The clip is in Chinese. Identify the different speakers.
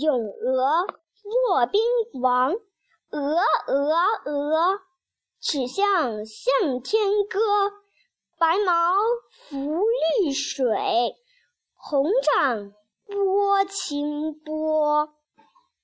Speaker 1: 咏鹅骆宾王鹅鹅鹅曲项向天歌。白毛浮绿水红掌拨清波